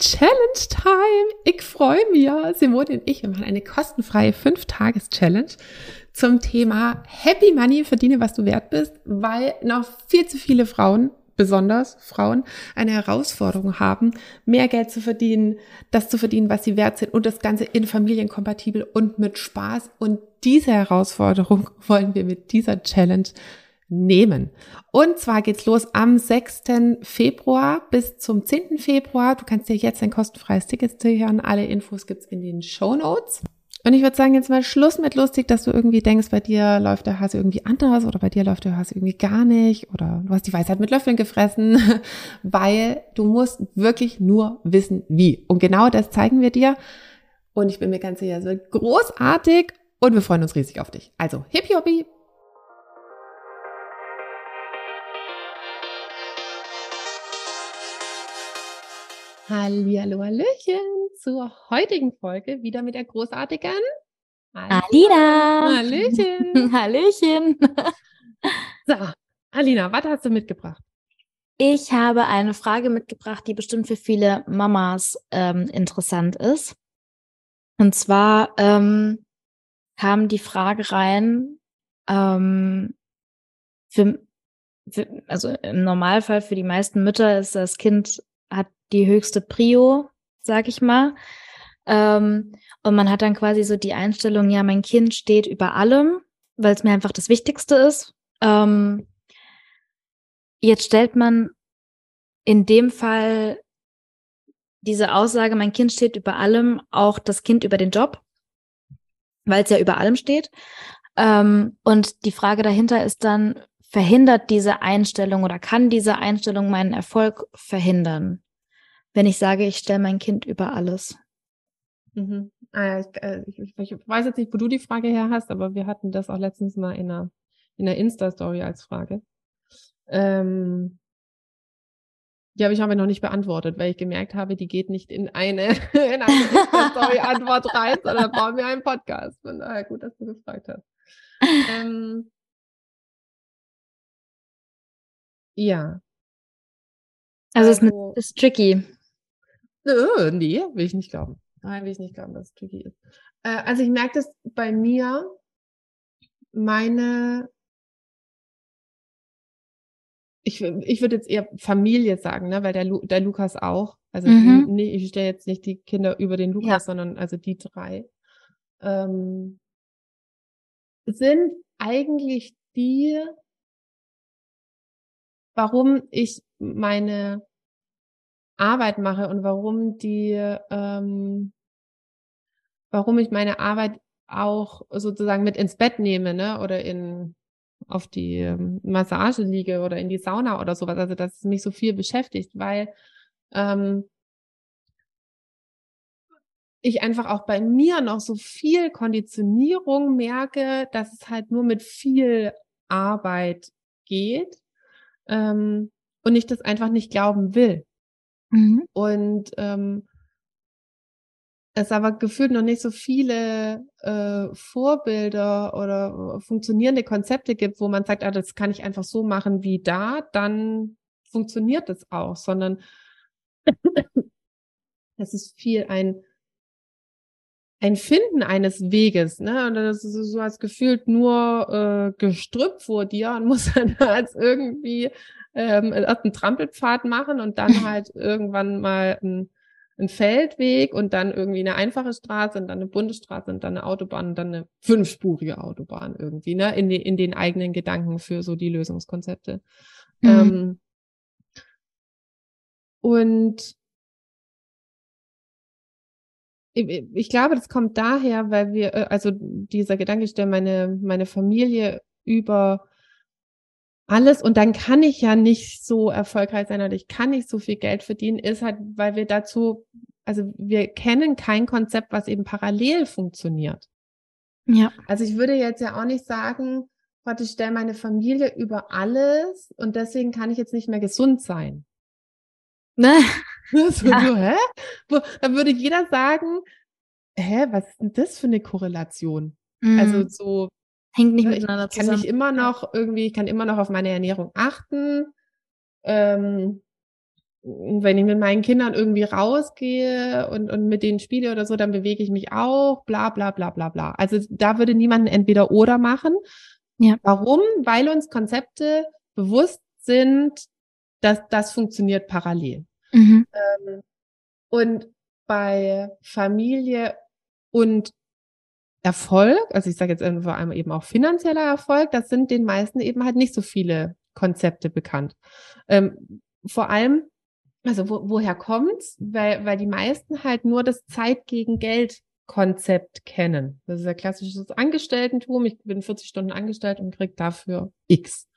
Challenge Time. Ich freue mich. Simone und ich, wir machen eine kostenfreie 5-Tages-Challenge zum Thema Happy Money, verdiene, was du wert bist, weil noch viel zu viele Frauen, besonders Frauen, eine Herausforderung haben, mehr Geld zu verdienen, das zu verdienen, was sie wert sind und das Ganze in familienkompatibel und mit Spaß. Und diese Herausforderung wollen wir mit dieser Challenge nehmen. Und zwar geht's los am 6. Februar bis zum 10. Februar. Du kannst dir jetzt ein kostenfreies Ticket sichern. Alle Infos gibt's in den Show Notes. Und ich würde sagen, jetzt mal Schluss mit lustig, dass du irgendwie denkst, bei dir läuft der Hase irgendwie anders oder bei dir läuft der Hase irgendwie gar nicht oder du hast die Weisheit mit Löffeln gefressen, weil du musst wirklich nur wissen, wie. Und genau das zeigen wir dir. Und ich bin mir ganz sicher, es wird großartig und wir freuen uns riesig auf dich. Also, hippie hoppie, Hallihallo, Hallöchen zur heutigen Folge wieder mit der großartigen Alina. Hallöchen. Hallöchen. So, Alina, was hast du mitgebracht? Ich habe eine Frage mitgebracht, die bestimmt für viele Mamas ähm, interessant ist. Und zwar ähm, kam die Frage rein, ähm, für, für, also im Normalfall für die meisten Mütter ist das Kind hat die höchste Prio, sag ich mal. Ähm, und man hat dann quasi so die Einstellung, ja, mein Kind steht über allem, weil es mir einfach das Wichtigste ist. Ähm, jetzt stellt man in dem Fall diese Aussage, mein Kind steht über allem, auch das Kind über den Job, weil es ja über allem steht. Ähm, und die Frage dahinter ist dann, verhindert diese Einstellung oder kann diese Einstellung meinen Erfolg verhindern, wenn ich sage, ich stelle mein Kind über alles? Mhm. Ah, ich, äh, ich, ich, weiß jetzt nicht, wo du die Frage her hast, aber wir hatten das auch letztens mal in einer, in einer Insta-Story als Frage. Ähm, die habe ich aber noch nicht beantwortet, weil ich gemerkt habe, die geht nicht in eine, in eine Insta-Story-Antwort rein, sondern bauen wir einen Podcast. Von daher gut, dass du gefragt hast. Ähm, Ja. Also, also es ist tricky. Äh, nee, will ich nicht glauben. Nein, will ich nicht glauben, dass es tricky ist. Äh, also ich merke das bei mir, meine, ich, ich würde jetzt eher Familie sagen, ne, weil der, Lu, der Lukas auch. Also mhm. nee, ich stelle jetzt nicht die Kinder über den Lukas, ja. sondern also die drei. Ähm, sind eigentlich die, warum ich meine Arbeit mache und warum die, ähm, warum ich meine Arbeit auch sozusagen mit ins Bett nehme, ne, oder in auf die ähm, Massage liege oder in die Sauna oder sowas. Also dass es mich so viel beschäftigt, weil ähm, ich einfach auch bei mir noch so viel Konditionierung merke, dass es halt nur mit viel Arbeit geht ähm, und ich das einfach nicht glauben will. Mhm. Und ähm, es aber gefühlt noch nicht so viele äh, Vorbilder oder funktionierende Konzepte gibt, wo man sagt, ah, das kann ich einfach so machen wie da, dann funktioniert das auch, sondern es ist viel ein ein Finden eines Weges, ne? Und das ist so als gefühlt nur äh, Gestrüpp vor dir und muss dann als irgendwie ähm, einen Trampelpfad machen und dann halt irgendwann mal ein, ein Feldweg und dann irgendwie eine einfache Straße und dann eine Bundesstraße und dann eine Autobahn und dann eine fünfspurige Autobahn irgendwie, ne? In, die, in den eigenen Gedanken für so die Lösungskonzepte. Mhm. Ähm, und ich glaube, das kommt daher, weil wir, äh, also dieser Gedanke stellen meine, meine Familie über alles und dann kann ich ja nicht so erfolgreich sein oder ich kann nicht so viel Geld verdienen, ist halt, weil wir dazu, also wir kennen kein Konzept, was eben parallel funktioniert. Ja. Also ich würde jetzt ja auch nicht sagen, Gott, ich stelle meine Familie über alles und deswegen kann ich jetzt nicht mehr gesund sein. Ne? So, Ja. so, hä? Wo- Da würde jeder sagen, hä, was ist denn das für eine Korrelation? Also Mhm. so, hängt nicht ich, miteinander ich kann zusammen. mich immer noch irgendwie, ich kann immer noch auf meine Ernährung achten. Ähm, wenn ich mit meinen Kindern irgendwie rausgehe und, und mit denen spiele oder so, dann bewege ich mich auch, bla bla bla bla bla. Also da würde niemand entweder oder machen. Ja. Warum? Weil uns Konzepte bewusst sind, dass das funktioniert parallel. Mhm. Ähm, und bei Familie und Erfolg, also ich sage jetzt vor allem eben auch finanzieller Erfolg, das sind den meisten eben halt nicht so viele Konzepte bekannt. Ähm, vor allem, also wo, woher kommt's? Weil, weil die meisten halt nur das Zeit gegen Geld Konzept kennen. Das ist ja klassisches Angestelltentum. Ich bin 40 Stunden angestellt und krieg dafür X.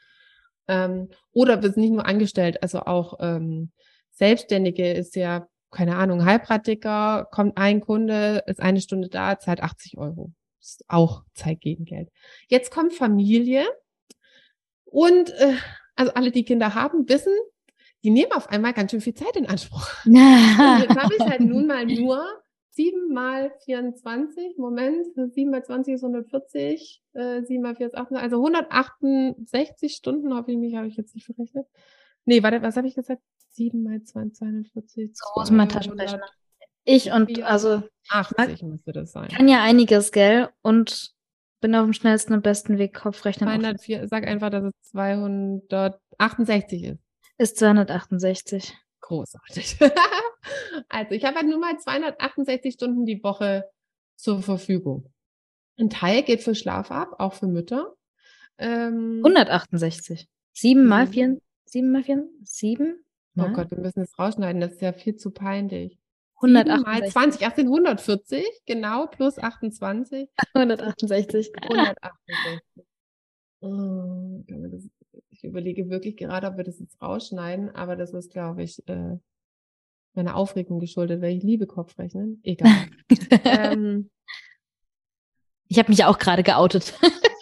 Ähm, oder wir sind nicht nur angestellt, also auch ähm, Selbstständige ist ja, keine Ahnung, Heilpraktiker, kommt ein Kunde, ist eine Stunde da, zahlt 80 Euro. Ist auch Zeit gegen Geld. Jetzt kommt Familie und äh, also alle, die Kinder haben, wissen, die nehmen auf einmal ganz schön viel Zeit in Anspruch. Und jetzt habe ich halt nun mal nur 7 mal 24, Moment, 7 mal 20 ist 140, äh, 7 mal 4 ist 8, also 168 Stunden, hoffe ich mich, habe ich jetzt nicht verrechnet. Nee, warte, was habe ich gesagt? 7 mal 20, 240, So aus meinem Taschenrechner. Ich und also 80 müsste das sein. kann ja einiges, gell? Und bin auf dem schnellsten und besten Weg Kopfrechnen. auf- 204, sag einfach, dass es 268 ist. Ist 268. Großartig. also ich habe halt nur mal 268 Stunden die Woche zur Verfügung. Ein Teil geht für Schlaf ab, auch für Mütter. Ähm, 168. 7 mal Mhm. 4. 7 mal 4. 7? Oh Gott, wir müssen es rausschneiden, das ist ja viel zu peinlich. 168. mal 20, ach sind 140, genau, plus 28, 168. 168. Oh, kann man das, ich überlege wirklich gerade, ob wir das jetzt rausschneiden, aber das ist, glaube ich, äh, meiner Aufregung geschuldet, weil ich liebe Kopfrechnen. Egal. ähm, Ich habe mich auch gerade geoutet.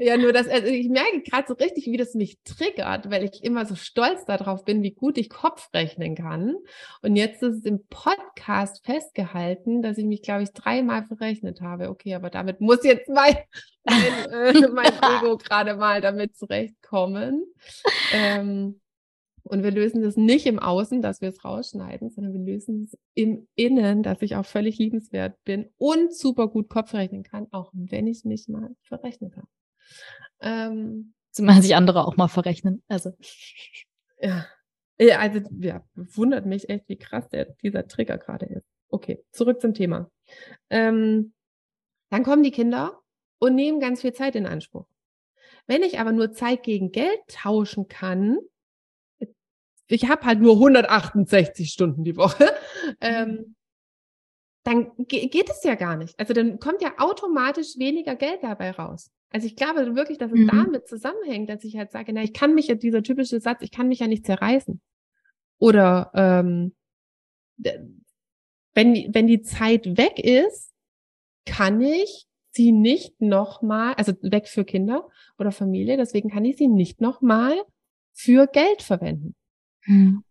Ja, nur das, also ich merke gerade so richtig, wie das mich triggert, weil ich immer so stolz darauf bin, wie gut ich Kopf rechnen kann. Und jetzt ist es im Podcast festgehalten, dass ich mich, glaube ich, dreimal verrechnet habe. Okay, aber damit muss jetzt mein, mein, äh, mein Ego gerade mal damit zurechtkommen. Ähm, und wir lösen das nicht im Außen, dass wir es rausschneiden, sondern wir lösen es im Innen, dass ich auch völlig liebenswert bin und super gut Kopf rechnen kann, auch wenn ich mich mal verrechnet habe. Ähm, Zumal sich andere auch mal verrechnen. Also. ja. also ja, wundert mich echt, wie krass der, dieser Trigger gerade ist. Okay, zurück zum Thema. Ähm, dann kommen die Kinder und nehmen ganz viel Zeit in Anspruch. Wenn ich aber nur Zeit gegen Geld tauschen kann, ich habe halt nur 168 Stunden die Woche, ähm, dann ge geht es ja gar nicht. Also dann kommt ja automatisch weniger Geld dabei raus. Also ich glaube wirklich, dass es Mhm. damit zusammenhängt, dass ich halt sage, na, ich kann mich ja, dieser typische Satz, ich kann mich ja nicht zerreißen. Oder ähm, wenn, die- wenn die Zeit weg ist, kann ich sie nicht nochmal, also weg für Kinder oder Familie, deswegen kann ich sie nicht nochmal für Geld verwenden. Hm.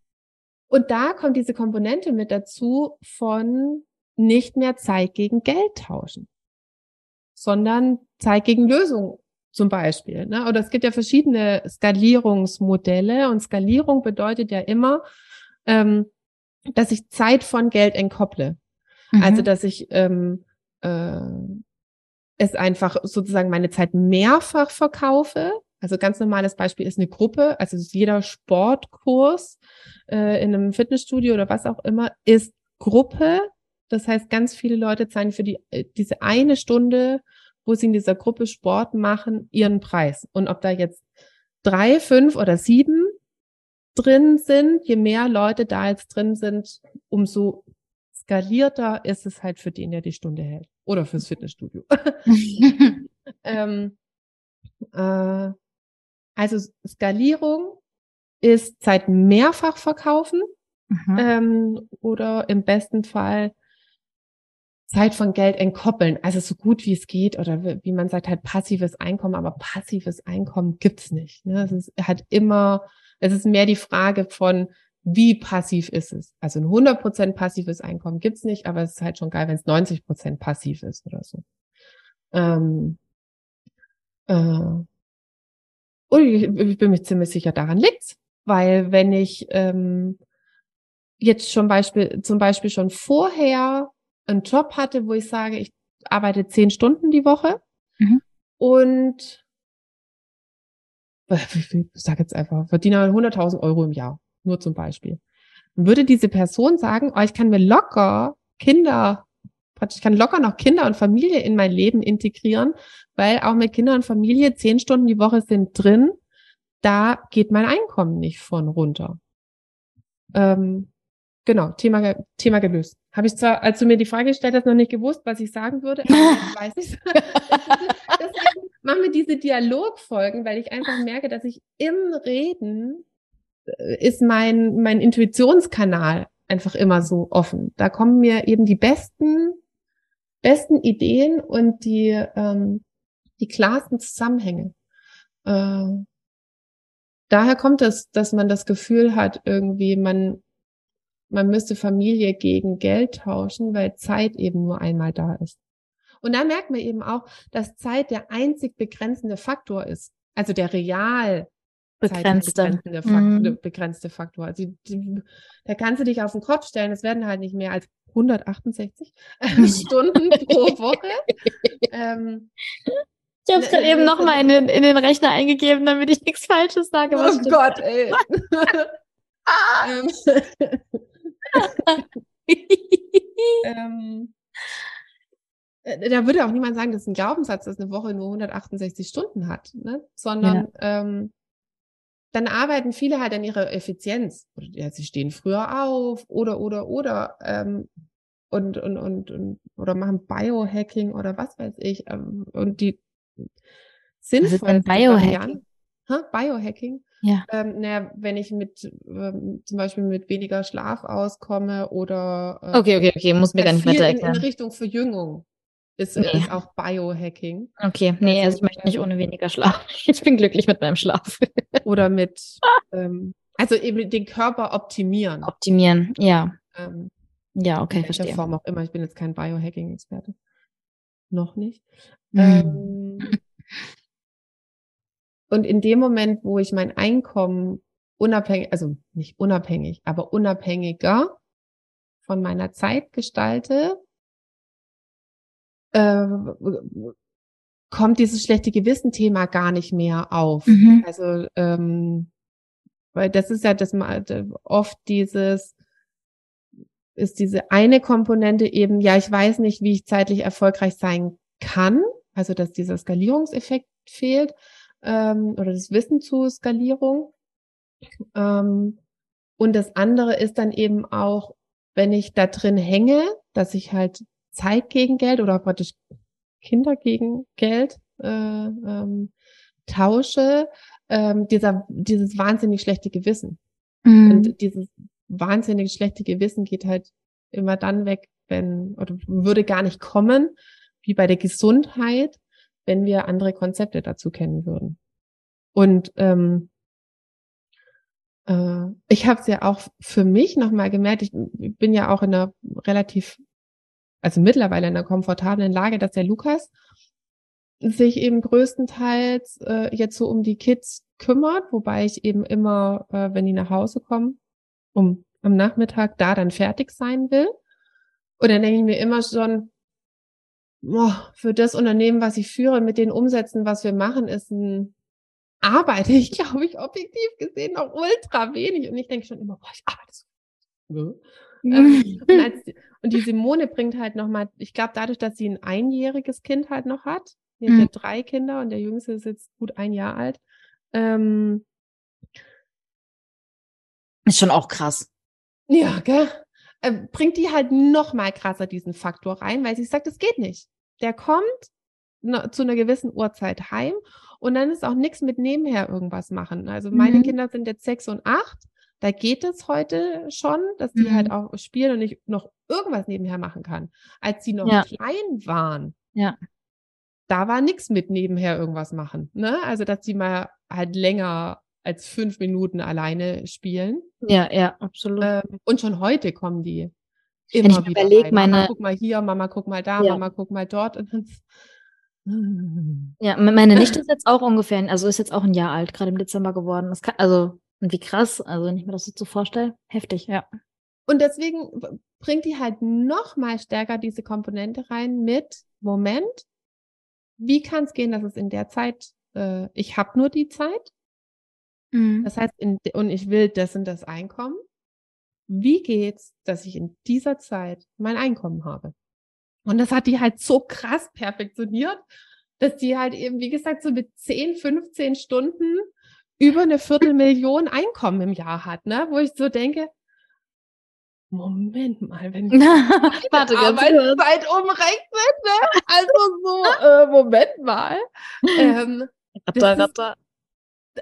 Und da kommt diese Komponente mit dazu von nicht mehr Zeit gegen Geld tauschen, sondern Zeit gegen Lösung zum Beispiel. Ne? Oder es gibt ja verschiedene Skalierungsmodelle und Skalierung bedeutet ja immer, ähm, dass ich Zeit von Geld entkopple. Also Mhm. dass ich ähm, äh, es einfach sozusagen meine Zeit mehrfach verkaufe. Also ganz normales Beispiel ist eine Gruppe, also jeder Sportkurs äh, in einem Fitnessstudio oder was auch immer ist Gruppe. Das heißt, ganz viele Leute zahlen für die äh, diese eine Stunde, wo sie in dieser Gruppe Sport machen, ihren Preis. Und ob da jetzt drei, fünf oder sieben drin sind, je mehr Leute da jetzt drin sind, umso skalierter ist es halt für den, der die Stunde hält. Oder fürs Fitnessstudio. ähm, äh, also Skalierung ist Zeit mehrfach verkaufen Mhm. ähm, oder im besten Fall Zeit von Geld entkoppeln, also so gut wie es geht oder wie man sagt halt passives Einkommen, aber passives Einkommen gibt's nicht. Ne? Es ist halt immer, es ist mehr die Frage von wie passiv ist es? Also ein 100% passives Einkommen gibt's nicht, aber es ist halt schon geil, wenn es 90% passiv ist oder so. Ähm, äh, und ich, ich, bin mir ziemlich sicher, daran liegt's, weil wenn ich ähm, jetzt schon Beispiel, zum Beispiel schon vorher einen Job hatte, wo ich sage, ich arbeite zehn Stunden die Woche mhm. und ich sage jetzt einfach, verdiene 100.000 Euro im Jahr, nur zum Beispiel. Würde diese Person sagen, oh, ich kann mir locker Kinder, ich kann locker noch Kinder und Familie in mein Leben integrieren, weil auch mit Kinder und Familie zehn Stunden die Woche sind drin, da geht mein Einkommen nicht von runter. Ähm, genau, Thema, Thema gelöst. Habe ich zwar, als du mir die Frage gestellt hast, noch nicht gewusst, was ich sagen würde, aber jetzt weiß ich Deswegen machen wir diese Dialogfolgen, weil ich einfach merke, dass ich im Reden äh, ist mein, mein Intuitionskanal einfach immer so offen. Da kommen mir eben die besten, besten Ideen und die, ähm, die klarsten Zusammenhänge. Äh, daher kommt es, dass man das Gefühl hat, irgendwie, man, man müsste Familie gegen Geld tauschen, weil Zeit eben nur einmal da ist. Und da merkt man eben auch, dass Zeit der einzig begrenzende Faktor ist. Also der real begrenzte, Faktor, mhm. begrenzte Faktor. Also die, da kannst du dich auf den Kopf stellen. Es werden halt nicht mehr als 168 Stunden pro Woche. ähm, ich habe es gerade eben nochmal in den, in den Rechner eingegeben, damit ich nichts Falsches sage. oh. Gott, ey. ähm, ähm, äh, da würde auch niemand sagen, das ist ein Glaubenssatz, dass eine Woche nur 168 Stunden hat, ne? sondern ja. ähm, dann arbeiten viele halt an ihrer Effizienz. Oder ja, sie stehen früher auf oder oder oder ähm, und, und, und, und oder machen Biohacking oder was weiß ich. Ähm, und die sinnvollen Biohacking. Biohacking. Ja. Ähm, naja, wenn ich mit ähm, zum Beispiel mit weniger Schlaf auskomme oder äh, Okay, okay, okay, muss mir gar nicht weiter erklären. In, in Richtung Verjüngung ist, nee. ist auch Biohacking. Okay, nee, also, also ich möchte nicht ohne weniger Schlaf. Ich bin glücklich mit meinem Schlaf. oder mit, ähm, also eben den Körper optimieren. Optimieren, ja. Ähm, ja, okay, in verstehe. Form auch immer. Ich bin jetzt kein Biohacking-Experte. Noch nicht. Mhm. Ähm, und in dem Moment, wo ich mein Einkommen unabhängig, also nicht unabhängig, aber unabhängiger von meiner Zeit gestalte, äh, kommt dieses schlechte Gewissen-Thema gar nicht mehr auf. Mhm. Also ähm, weil das ist ja das oft dieses ist diese eine Komponente eben, ja, ich weiß nicht, wie ich zeitlich erfolgreich sein kann, also dass dieser Skalierungseffekt fehlt ähm, oder das Wissen zur Skalierung. Ähm, und das andere ist dann eben auch, wenn ich da drin hänge, dass ich halt Zeit gegen Geld oder praktisch Kinder gegen Geld äh, ähm, tausche, ähm, dieser, dieses wahnsinnig schlechte Gewissen. Mhm. Und dieses wahnsinnig schlechte Gewissen geht halt immer dann weg, wenn, oder würde gar nicht kommen, wie bei der Gesundheit, wenn wir andere Konzepte dazu kennen würden. Und ähm, äh, ich habe es ja auch für mich nochmal gemerkt, ich bin ja auch in einer relativ, also mittlerweile in einer komfortablen Lage, dass der Lukas sich eben größtenteils äh, jetzt so um die Kids kümmert, wobei ich eben immer, äh, wenn die nach Hause kommen, um am Nachmittag da dann fertig sein will. Und dann denke ich mir immer schon, boah, für das Unternehmen, was ich führe, mit den Umsätzen, was wir machen, ist ein arbeite ich, glaube ich, objektiv gesehen noch ultra wenig. Und ich denke schon immer, boah, ich arbeite so. Ja. ähm, und, als, und, die Simone bringt halt nochmal, ich glaube, dadurch, dass sie ein einjähriges Kind halt noch hat, sie mhm. hat ja drei Kinder und der Jüngste ist jetzt gut ein Jahr alt, ähm, ist schon auch krass. Ja, gell? Äh, bringt die halt noch mal krasser diesen Faktor rein, weil sie sagt, es geht nicht. Der kommt zu einer gewissen Uhrzeit heim und dann ist auch nichts mit nebenher irgendwas machen. Also meine mhm. Kinder sind jetzt sechs und acht. da geht es heute schon, dass die Mhm. halt auch spielen und ich noch irgendwas nebenher machen kann. Als sie noch Ja. klein waren, Ja. da war nichts mit nebenher irgendwas machen. Ne? Also, dass sie mal halt länger als fünf Minuten alleine spielen. Ja, ja, absolut. Ähm, und schon heute kommen die Wenn immer ich mir wieder überleg, rein. Mama, meine- guck mal hier, Mama, guck mal da, Ja. Mama, guck mal dort. Und dann, Ja, me- meine Nichte ist jetzt auch ungefähr, also ist jetzt auch ein Jahr alt, gerade im Dezember geworden. Kann, also, und wie krass, also wenn ich mir das so vorstelle, heftig, ja. Und deswegen bringt die halt noch mal stärker diese Komponente rein mit Moment. Wie kann es gehen, dass es in der Zeit, äh, ich habe nur die Zeit, das heißt, in, und ich will das und das Einkommen. Wie geht's, dass ich in dieser Zeit mein Einkommen habe? Und das hat die halt so krass perfektioniert, dass die halt eben, wie gesagt, so mit 10, 15 Stunden über eine Viertelmillion Einkommen im Jahr hat, ne? Wo ich so denke, Moment mal, wenn ich Warte. Arbeitszeit umrechnet, ne? Also so, äh, Moment mal. Ähm, Ratter, das ist- ratter.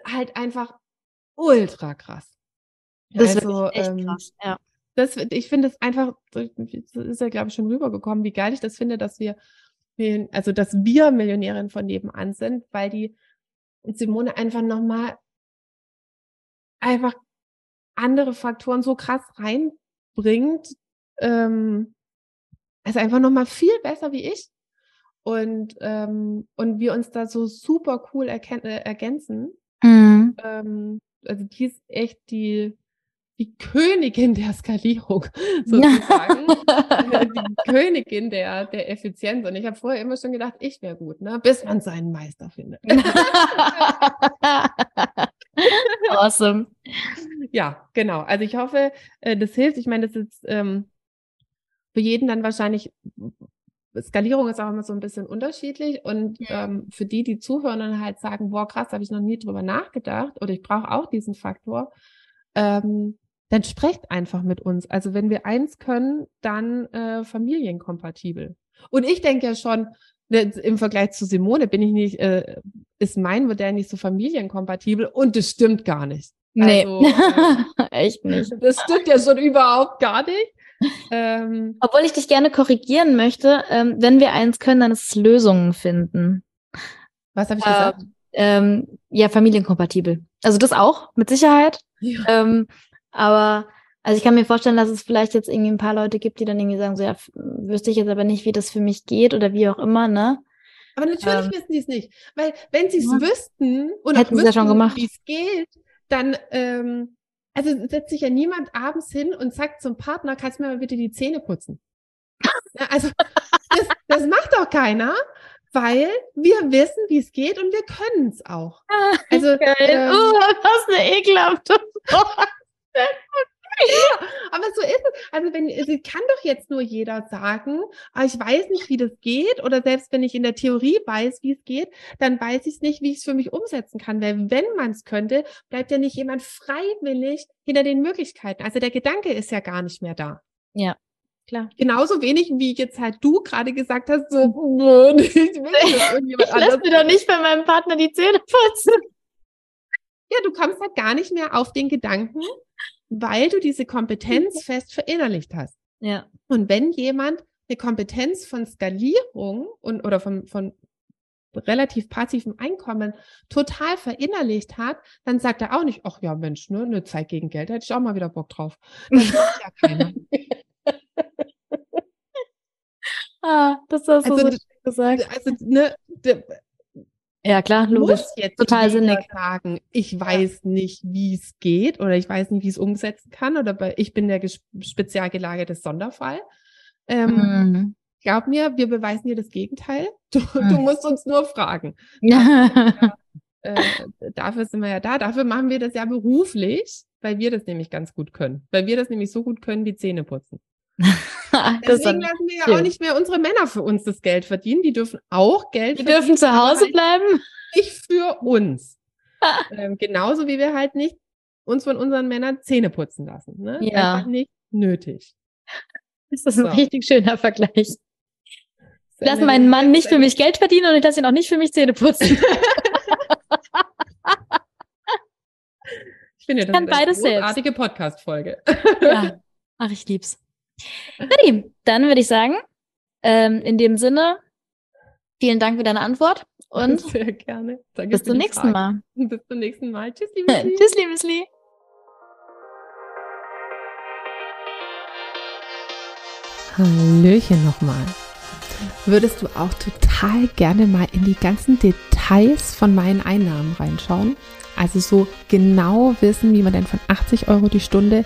Halt einfach ultra krass. Das ist also, echt ähm, krass, ja. Das, ich finde es einfach, das ist ja, glaube ich, schon rübergekommen, wie geil ich das finde, dass wir, also dass wir Millionärin von nebenan sind, weil die Simone einfach nochmal einfach andere Faktoren so krass reinbringt. Ähm, also einfach nochmal viel besser wie ich. Und, ähm, und wir uns da so super cool äh, ergänzen. Mhm. Ähm, also die ist echt die, die Königin der Skalierung, sozusagen. Äh, die Königin der, der Effizienz. Und ich habe vorher immer schon gedacht, ich wäre gut, ne? bis man seinen Meister findet. awesome. ja, genau. Also ich hoffe, äh, das hilft. Ich meine, das ist ähm, für jeden dann wahrscheinlich, Skalierung ist auch immer so ein bisschen unterschiedlich. Und Ja. ähm, für die, die zuhören und halt sagen, boah, krass, habe ich noch nie drüber nachgedacht oder ich brauche auch diesen Faktor, ähm, dann sprecht einfach mit uns. Also wenn wir eins können, dann äh, familienkompatibel. Und ich denke ja schon, ne, im Vergleich zu Simone bin ich nicht, äh, ist mein Modell nicht so familienkompatibel und das stimmt gar nicht. Nee, Also, äh, echt nicht. Das stimmt ja schon überhaupt gar nicht. Ähm, Obwohl ich dich gerne korrigieren möchte, ähm, wenn wir eins können, dann ist es Lösungen finden. was habe ich gesagt? Ähm, ja, familienkompatibel. Also das auch, mit Sicherheit. Ja. Ähm, aber also ich kann mir vorstellen, dass es vielleicht jetzt irgendwie ein paar Leute gibt, die dann irgendwie sagen, so ja, wüsste ich jetzt aber nicht, wie das für mich geht oder wie auch immer, ne? Aber natürlich ähm, wissen die es nicht. Weil wenn sie es Ja. wüssten und Hätten sie ja schon gemacht. wie es geht, dann ähm, also setzt sich ja niemand abends hin und sagt zum Partner, kannst du mir mal bitte die Zähne putzen? Also das, das macht doch keiner, weil wir wissen, wie es geht und wir können es auch. Also Geil. ähm, oh, was eine ekelhafte Frage. Aber so ist es. Also wenn, es kann doch jetzt nur jeder sagen, ah, ich weiß nicht, wie das geht. Oder selbst wenn ich in der Theorie weiß, wie es geht, dann weiß ich nicht, wie ich es für mich umsetzen kann. Weil wenn man es könnte, bleibt ja nicht jemand freiwillig hinter den Möglichkeiten. Also der Gedanke ist ja gar nicht mehr da. Ja, klar. Genauso wenig, wie jetzt halt du gerade gesagt hast, so, nö, ich will nicht, dass irgendjemand Ich lass mir doch nicht bei meinem Partner die Zähne putzen. Ja, du kommst halt gar nicht mehr auf den Gedanken, weil du diese Kompetenz fest verinnerlicht hast. Ja. Und wenn jemand eine Kompetenz von Skalierung und oder von, von relativ passivem Einkommen total verinnerlicht hat, dann sagt er auch nicht, ach ja, Mensch, ne, eine Zeit gegen Geld, da hätte ich auch mal wieder Bock drauf. Das macht ja keiner. Ah, das hast du Also, so gesagt. Also, ne, Ja, klar, logisch. muss jetzt Total sinnig. sagen, ich weiß nicht, wie es geht oder ich weiß nicht, wie ich es umsetzen kann oder bei, ich bin der spezial gelagerte Sonderfall. Ähm, Mhm. Glaub mir, wir beweisen dir das Gegenteil. Du, Mhm. du musst uns nur fragen. Ja. Äh, dafür sind wir ja da. Dafür machen wir das ja beruflich, weil wir das nämlich ganz gut können. Weil wir das nämlich so gut können wie Zähne putzen. das Deswegen lassen wir ja schön. auch nicht mehr unsere Männer für uns das Geld verdienen. Die dürfen auch Geld wir dürfen zu Hause halt bleiben. nicht für uns. ähm, genauso wie wir halt nicht uns von unseren Männern Zähne putzen lassen. Ne? Ja. Einfach nicht nötig. Das ist ein So. richtig schöner Vergleich. Ich Das lasse eine- meinen Mann nicht für mich Geld verdienen und ich lasse ihn auch nicht für mich Zähne putzen. Ich finde, das ist eine großartige Podcast-Folge. Ja. Ach, ich lieb's. Dann würde ich sagen, ähm, in dem Sinne, vielen Dank für deine Antwort und Sehr gerne. Danke bis zum nächsten Fragen. Mal. Bis zum nächsten Mal. Tschüss, liebe Lieb. Tschüss, liebes Lee. Hallöchen nochmal. Würdest du auch total gerne mal in die ganzen Details von meinen Einnahmen reinschauen? Also so genau wissen, wie man denn von 80 Euro die Stunde